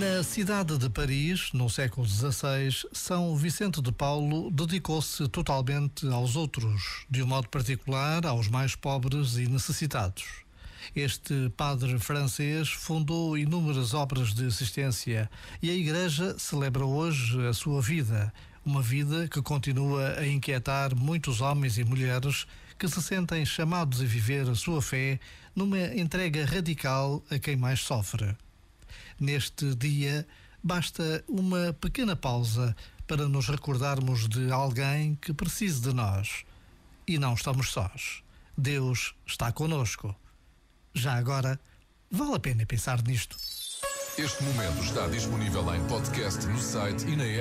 Na cidade de Paris, no século XVI, São Vicente de Paulo dedicou-se totalmente aos outros, de um modo particular aos mais pobres e necessitados. Este padre francês fundou inúmeras obras de assistência e a Igreja celebra hoje a sua vida, uma vida que continua a inquietar muitos homens e mulheres que se sentem chamados a viver a sua fé numa entrega radical a quem mais sofre. Neste dia, basta uma pequena pausa para nos recordarmos de alguém que precisa de nós. E não estamos sós. Deus está conosco. Já agora, vale a pena pensar nisto. Este momento está disponível em podcast no site e na app.